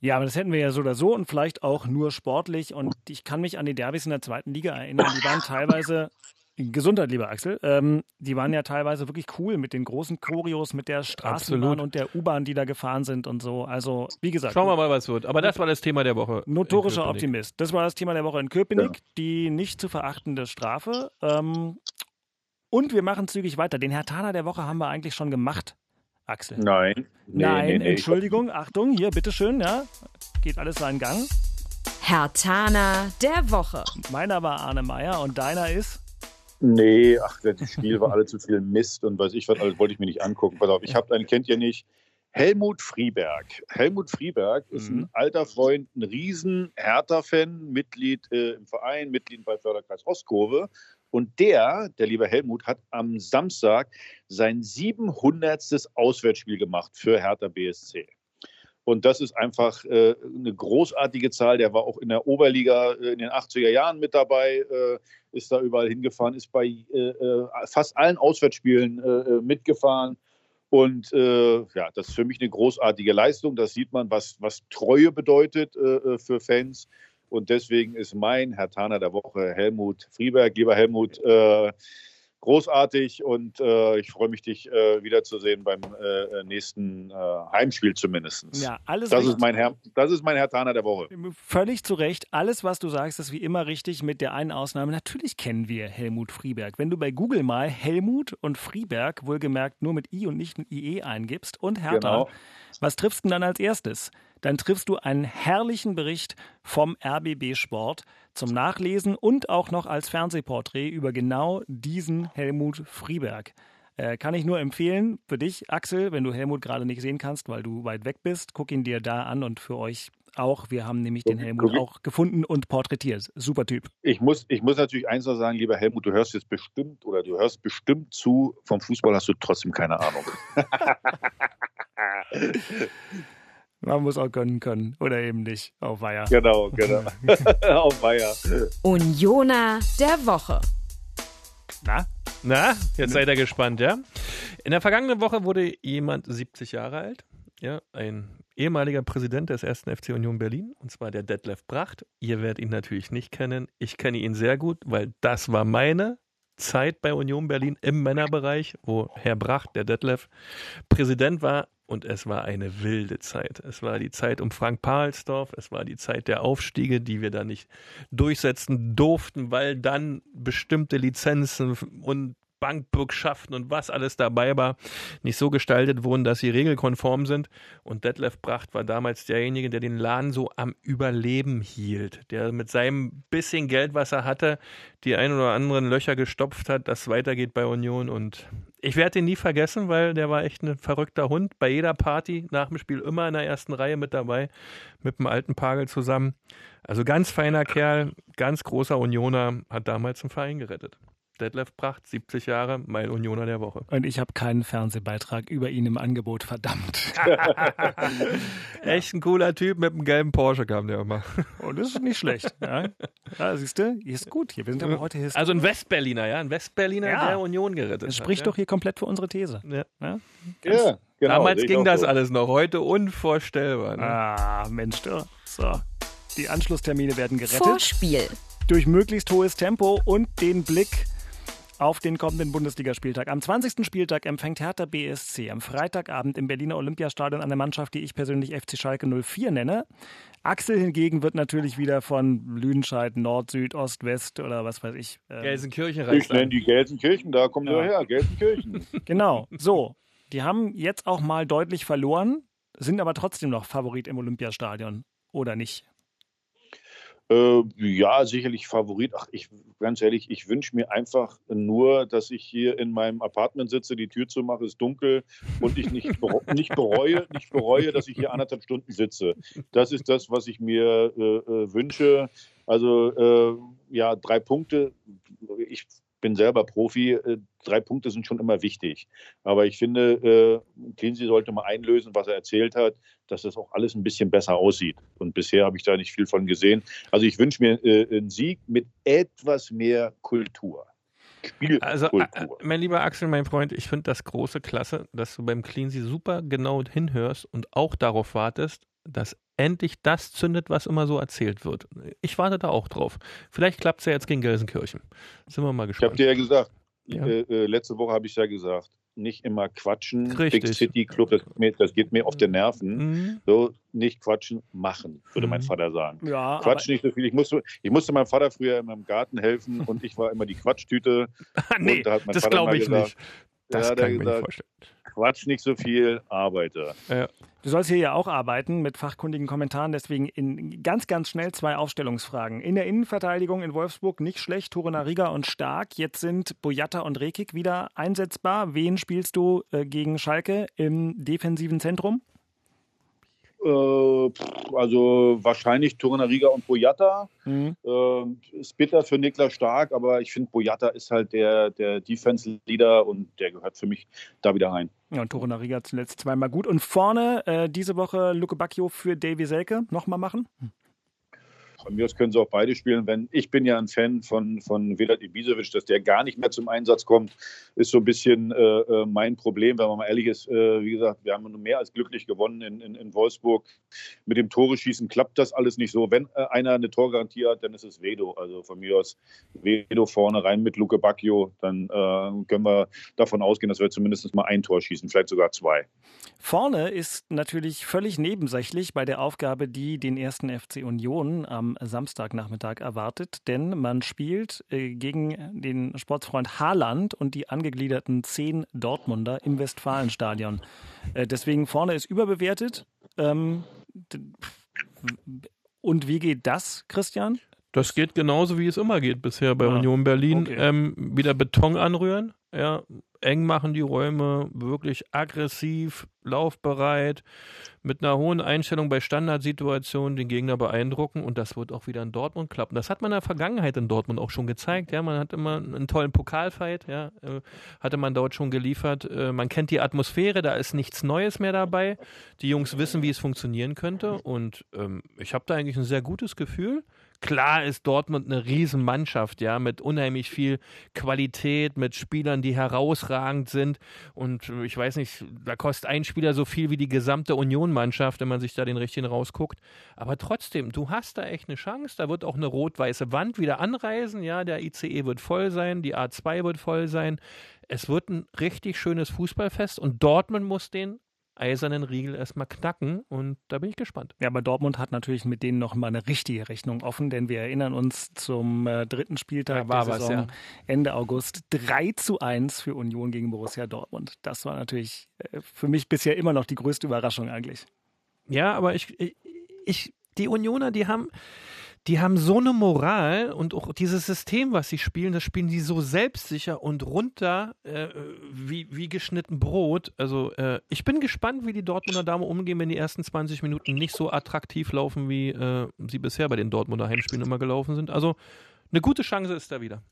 Ja, aber das hätten wir ja so oder so und vielleicht auch nur sportlich. Und ich kann mich an die Derbys in der zweiten Liga erinnern. Die waren teilweise Gesundheit, lieber Axel. Ähm, die waren ja teilweise wirklich cool mit den großen Choreos, mit der Straßenbahn Absolut. und der U-Bahn, die da gefahren sind und so. Also, wie gesagt. Schauen wir mal, was wird. Aber das war das Thema der Woche. Notorischer Optimist. Das war das Thema der Woche in Köpenick. Ja. Die nicht zu verachtende Strafe. Ähm, und wir machen zügig weiter. Den Herr Thaler der Woche haben wir eigentlich schon gemacht, Axel. Nein. Nee, Nein, nee, nee. Entschuldigung, Achtung, hier, bitteschön, ja. Geht alles seinen Gang. Herr Thaner der Woche. Meiner war Arne Meyer und deiner ist? Nee, ach, das Spiel war alle zu viel Mist und weiß ich was, alles wollte ich mir nicht angucken. Pass auf, ich habe einen, kennt ihr nicht, Helmut Frieberg. Helmut Frieberg ist mhm. ein alter Freund, ein riesen Hertha-Fan, Mitglied äh, im Verein, Mitglied bei Förderkreis Ostkurve und der, der liebe Helmut, hat am Samstag sein 700. Auswärtsspiel gemacht für Hertha BSC. Und das ist einfach äh, eine großartige Zahl. Der war auch in der Oberliga äh, in den 80er Jahren mit dabei, äh, ist da überall hingefahren, ist bei äh, äh, fast allen Auswärtsspielen mitgefahren. Und ja, das ist für mich eine großartige Leistung. Das sieht man, was, was Treue bedeutet für Fans. Und deswegen ist mein Herr Taner der Woche Helmut Frieberg. Lieber Helmut, äh, großartig und äh, ich freue mich, dich äh, wiederzusehen beim äh, nächsten äh, Heimspiel zumindest. Ja, alles das ist mein Herr, Das ist mein Herr Taner der Woche. Völlig zu Recht. Alles, was du sagst, ist wie immer richtig, mit der einen Ausnahme. Natürlich kennen wir Helmut Frieberg. Wenn du bei Google mal Helmut und Frieberg, wohlgemerkt nur mit I und nicht mit IE eingibst und Hertha, genau. was triffst du denn dann als erstes? Dann triffst du einen herrlichen Bericht vom RBB Sport zum Nachlesen und auch noch als Fernsehporträt über genau diesen Helmut Frieberg. Äh, kann ich nur empfehlen für dich, Axel, wenn du Helmut gerade nicht sehen kannst, weil du weit weg bist, guck ihn dir da an und für euch auch. Wir haben nämlich den Helmut auch gefunden und porträtiert. Super Typ. Ich muss, ich muss natürlich eins noch sagen, lieber Helmut, du hörst jetzt bestimmt oder du hörst bestimmt zu, vom Fußball hast du trotzdem keine Ahnung. Man muss auch gönnen können oder eben nicht. Auf Weiher. Genau, genau. Auf Weiher. Unioner der Woche. Na? Na, jetzt seid ihr gespannt, ja? In der vergangenen Woche wurde jemand 70 Jahre alt. Ja, ein ehemaliger Präsident des ersten FC Union Berlin, und zwar der Detlef Bracht. Ihr werdet ihn natürlich nicht kennen. Ich kenne ihn sehr gut, weil das war meine Zeit bei Union Berlin im Männerbereich, wo Herr Bracht, der Detlef, Präsident war und es war eine wilde Zeit. Es war die Zeit um Frank Pahlsdorf, es war die Zeit der Aufstiege, die wir da nicht durchsetzen durften, weil dann bestimmte Lizenzen und Bankbürgschaften und was alles dabei war, nicht so gestaltet wurden, dass sie regelkonform sind. Und Detlef Bracht war damals derjenige, der den Laden so am Überleben hielt, der mit seinem bisschen Geld, was er hatte, die ein oder anderen Löcher gestopft hat, dass es weitergeht bei Union. Und ich werde ihn nie vergessen, weil der war echt ein verrückter Hund. Bei jeder Party nach dem Spiel immer in der ersten Reihe mit dabei, mit dem alten Pagel zusammen. Also ganz feiner Kerl, ganz großer Unioner, hat damals den Verein gerettet. Detlef Pracht, 70 Jahre, mein Unioner der Woche. Und ich habe keinen Fernsehbeitrag über ihn im Angebot, verdammt. Echt ein cooler Typ, mit einem gelben Porsche kam der immer. Und das ist nicht schlecht. Ja, ja siehst du, hier ist gut. Hier, wir sind aber heute hier. Also ein Westberliner, ja, ein Westberliner, ja. der Union gerettet das spricht hat, doch hier komplett für unsere These. Ja, ja. ja genau. Damals ging das so. alles noch, heute unvorstellbar. Ne? Ah, Mensch, du. So. Die Anschlusstermine werden gerettet. Vorspiel. Durch möglichst hohes Tempo und den Blick auf den kommenden Bundesligaspieltag. Am 20. Spieltag empfängt Hertha BSC am Freitagabend im Berliner Olympiastadion eine Mannschaft, die ich persönlich FC Schalke 04 nenne. Axel hingegen wird natürlich wieder von Lüdenscheid, Nord, Süd, Ost, West oder was weiß ich. Ähm, Gelsenkirchen Ich nenne die Gelsenkirchen, da kommen ja. wir her, Gelsenkirchen. Genau, so. Die haben jetzt auch mal deutlich verloren, sind aber trotzdem noch Favorit im Olympiastadion, oder nicht? Äh, ja, sicherlich Favorit. Ach, ich ganz ehrlich, ich wünsche mir einfach nur, dass ich hier in meinem Apartment sitze, die Tür zu mache, ist dunkel und ich nicht, nicht bereue, nicht bereue, dass ich hier anderthalb Stunden sitze. Das ist das, was ich mir äh, äh wünsche. Also äh, ja, drei Punkte. Ich bin selber Profi, äh, drei Punkte sind schon immer wichtig. Aber ich finde, äh, Cleansey sollte mal einlösen, was er erzählt hat, dass das auch alles ein bisschen besser aussieht. Und bisher habe ich da nicht viel von gesehen. Also ich wünsche mir äh, einen Sieg mit etwas mehr Kultur. Spielkultur. Also, äh, mein lieber Axel, mein Freund, ich finde das große Klasse, dass du beim Cleansey super genau hinhörst und auch darauf wartest, dass endlich das zündet, was immer so erzählt wird. Ich warte da auch drauf. Vielleicht klappt es ja jetzt gegen Gelsenkirchen. Sind wir mal gespannt. Ich habe dir ja gesagt, ja. Äh, äh, letzte Woche habe ich ja gesagt, nicht immer quatschen. Richtig. Big City Club, das, das, geht mir auf den Nerven. Mhm. So, nicht quatschen, machen, würde mhm. mein Vater sagen. Ja, Quatsch nicht so viel. Ich musste, ich musste meinem Vater früher in meinem Garten helfen und ich war immer die Quatschtüte. nee, da das glaube ich gesagt, nicht. Das ja, kann ich mir nicht vorstellen. Quatsch nicht so viel, arbeite. Ja. Du sollst hier ja auch arbeiten mit fachkundigen Kommentaren, deswegen in ganz, ganz schnell zwei Aufstellungsfragen. In der Innenverteidigung in Wolfsburg nicht schlecht, Tore Nariga und Stark. Jetzt sind Boyata und Rekik wieder einsetzbar. Wen spielst du äh, gegen Schalke im defensiven Zentrum? Äh, also wahrscheinlich Torunariga und Boyata. Mhm. Äh, ist bitter für Niklas Stark, aber ich finde, Boyata ist halt der, der Defense-Leader und der gehört für mich da wieder rein. Ja, und Torunariga zuletzt zweimal gut. Und vorne äh, diese Woche Luke Bacchio für Davy Selke nochmal machen? Hm. Von mir aus können sie auch beide spielen. Wenn, ich bin ja ein Fan von, von Vedat Ibisevic, dass der gar nicht mehr zum Einsatz kommt, ist so ein bisschen äh, äh, mein Problem, wenn man mal ehrlich ist. Äh, wie gesagt, wir haben mehr als glücklich gewonnen in, in, in Wolfsburg. Mit dem Tore schießen klappt das alles nicht so. Wenn äh, einer eine Torgarantie hat, dann ist es Vedo. Also von mir aus Vedo vorne rein mit Luke Bacchio. Dann äh, können wir davon ausgehen, dass wir zumindest mal ein Tor schießen, vielleicht sogar zwei. Vorne ist natürlich völlig nebensächlich bei der Aufgabe, die den ersten FC Union am Samstagnachmittag erwartet, denn man spielt äh, gegen den Sportsfreund Haaland und die angegliederten zehn Dortmunder im Westfalenstadion. Äh, deswegen vorne ist überbewertet. Ähm, und wie geht das, Christian? Das geht genauso, wie es immer geht bisher bei ah, Union Berlin. Okay. Ähm, wieder Beton anrühren, ja, eng machen die Räume, wirklich aggressiv, laufbereit, mit einer hohen Einstellung bei Standardsituationen den Gegner beeindrucken und das wird auch wieder in Dortmund klappen. Das hat man in der Vergangenheit in Dortmund auch schon gezeigt. Ja, man hat immer einen tollen Pokalfight, ja, äh, hatte man dort schon geliefert. Äh, man kennt die Atmosphäre, da ist nichts Neues mehr dabei. Die Jungs wissen, wie es funktionieren könnte und ähm, ich habe da eigentlich ein sehr gutes Gefühl. Klar ist Dortmund eine Riesenmannschaft, ja, mit unheimlich viel Qualität, mit Spielern, die herausragend sind. Und ich weiß nicht, da kostet ein Spieler so viel wie die gesamte Union-Mannschaft, wenn man sich da den richtigen rausguckt. Aber trotzdem, du hast da echt eine Chance. Da wird auch eine rot-weiße Wand wieder anreisen. Ja, der ICE wird voll sein, die A2 wird voll sein. Es wird ein richtig schönes Fußballfest und Dortmund muss den eisernen Riegel erstmal knacken und da bin ich gespannt. Ja, aber Dortmund hat natürlich mit denen noch mal eine richtige Rechnung offen, denn wir erinnern uns zum äh, dritten Spieltag war der was, Saison ja. Ende August 3 zu 1 für Union gegen Borussia Dortmund. Das war natürlich äh, für mich bisher immer noch die größte Überraschung eigentlich. Ja, aber ich, ich, ich die Unioner, die haben, die haben so eine Moral und auch dieses System, was sie spielen, das spielen die so selbstsicher und runter äh, wie, wie geschnitten Brot. Also äh, ich bin gespannt, wie die Dortmunder Dame umgehen, wenn die ersten 20 Minuten nicht so attraktiv laufen, wie äh, sie bisher bei den Dortmunder Heimspielen immer gelaufen sind. Also eine gute Chance ist da wieder.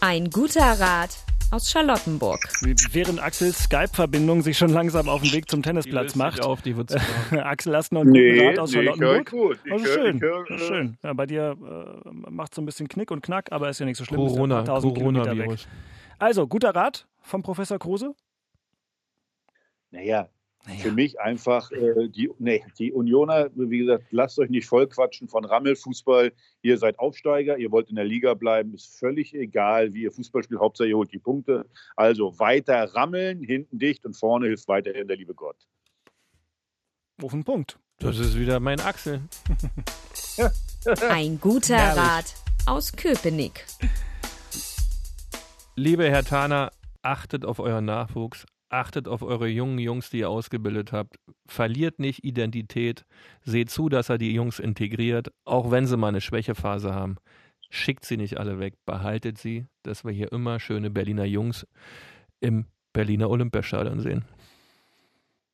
Ein guter Rat aus Charlottenburg. Während Axels Skype-Verbindung sich schon langsam auf den Weg zum Tennisplatz macht. auf, die wird's Axel, hast du noch einen Nee, guten Rat aus nee, ich Charlottenburg? gut. Ich Also schön, ich äh, schön. Ja, bei dir äh, macht so ein bisschen Knick und Knack, aber ist ja nicht so schlimm. bist ja Corona, ein paar tausend Kilometer weg. Coronavirus. Also, guter Rat vom Professor Kruse? Naja, für mich einfach äh, die, nee, die Unioner, wie gesagt, lasst euch nicht vollquatschen von Rammelfußball. Ihr seid Aufsteiger, ihr wollt in der Liga bleiben, ist völlig egal, wie ihr Fußball spielt. Hauptsache, ihr holt die Punkte. Also weiter rammeln, hinten dicht und vorne hilft weiterhin der liebe Gott. Auf den Punkt. Das ist wieder mein Axel. Ein guter Herrlich. Rat aus Köpenick. Liebe Herr Thaner, achtet auf euren Nachwuchs, achtet auf eure jungen Jungs, die ihr ausgebildet habt. Verliert nicht Identität. Seht zu, dass er die Jungs integriert, auch wenn sie mal eine Schwächephase haben. Schickt sie nicht alle weg, behaltet sie, dass wir hier immer schöne Berliner Jungs im Berliner Olympiastadion sehen.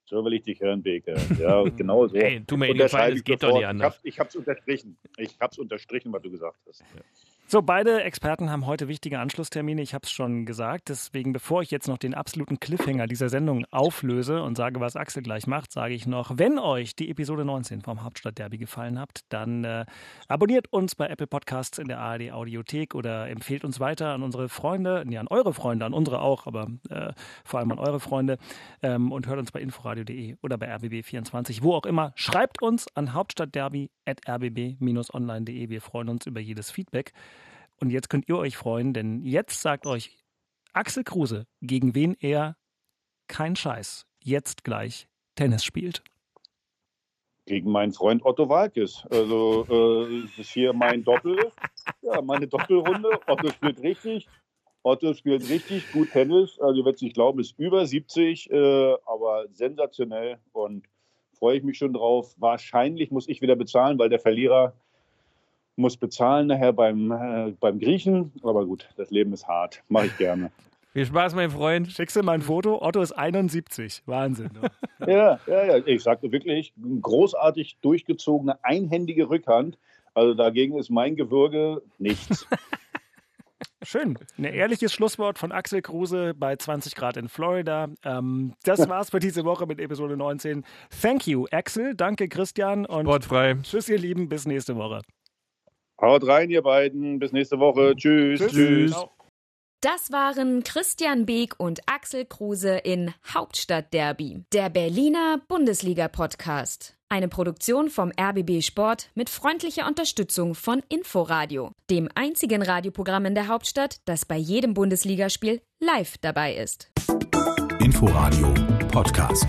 So will ich dich hören, Beke. Ja, genau so. Ey, tu mir in den Fall, es geht doch nicht anders. Ich habe es unterstrichen. Ich habe es unterstrichen, was du gesagt hast. So, beide Experten haben heute wichtige Anschlusstermine. Ich habe es schon gesagt. Deswegen, bevor ich jetzt noch den absoluten Cliffhanger dieser Sendung auflöse und sage, was Axel gleich macht, sage ich noch, wenn euch die Episode 19 vom Hauptstadtderby gefallen hat, dann äh, abonniert uns bei Apple Podcasts in der ARD Audiothek oder empfehlt uns weiter an unsere Freunde, nee, an eure Freunde, an unsere auch, aber äh, vor allem an eure Freunde ähm, und hört uns bei inforadio.de oder bei RBB24, wo auch immer. Schreibt uns an hauptstadtderby.rbb-online.de. Wir freuen uns über jedes Feedback. Und jetzt könnt ihr euch freuen, denn jetzt sagt euch Axel Kruse, gegen wen er kein Scheiß jetzt gleich Tennis spielt. Gegen meinen Freund Otto Walkes. Also, äh, ist hier mein Doppel. Ja, meine Doppelrunde. Otto spielt richtig. Otto spielt richtig gut Tennis. Also, ihr werdet es nicht glauben, ist über 70, äh, aber sensationell und freue ich mich schon drauf. Wahrscheinlich muss ich wieder bezahlen, weil der Verlierer muss bezahlen nachher beim, äh, beim Griechen. Aber gut, das Leben ist hart. Mache ich gerne. Viel Spaß, mein Freund. Schickst du mal ein Foto? Otto ist 71. Wahnsinn. ne? Ja, ja, ja. Ich sagte wirklich, großartig durchgezogene, einhändige Rückhand. Also dagegen ist mein Gewürge nichts. Schön. Ein ehrliches Schlusswort von Axel Kruse bei 20 Grad in Florida. Ähm, das war's für diese Woche mit Episode 19. Thank you, Axel. Danke, Christian. Und Sportfrei. tschüss, ihr Lieben. Bis nächste Woche. Haut rein, ihr beiden. Bis nächste Woche. Tschüss. Tschüss. Ciao. Das waren Christian Beek und Axel Kruse in Hauptstadtderby, der Berliner Bundesliga-Podcast. Eine Produktion vom RBB Sport mit freundlicher Unterstützung von Inforadio, dem einzigen Radioprogramm in der Hauptstadt, das bei jedem Bundesligaspiel live dabei ist. Inforadio Podcast.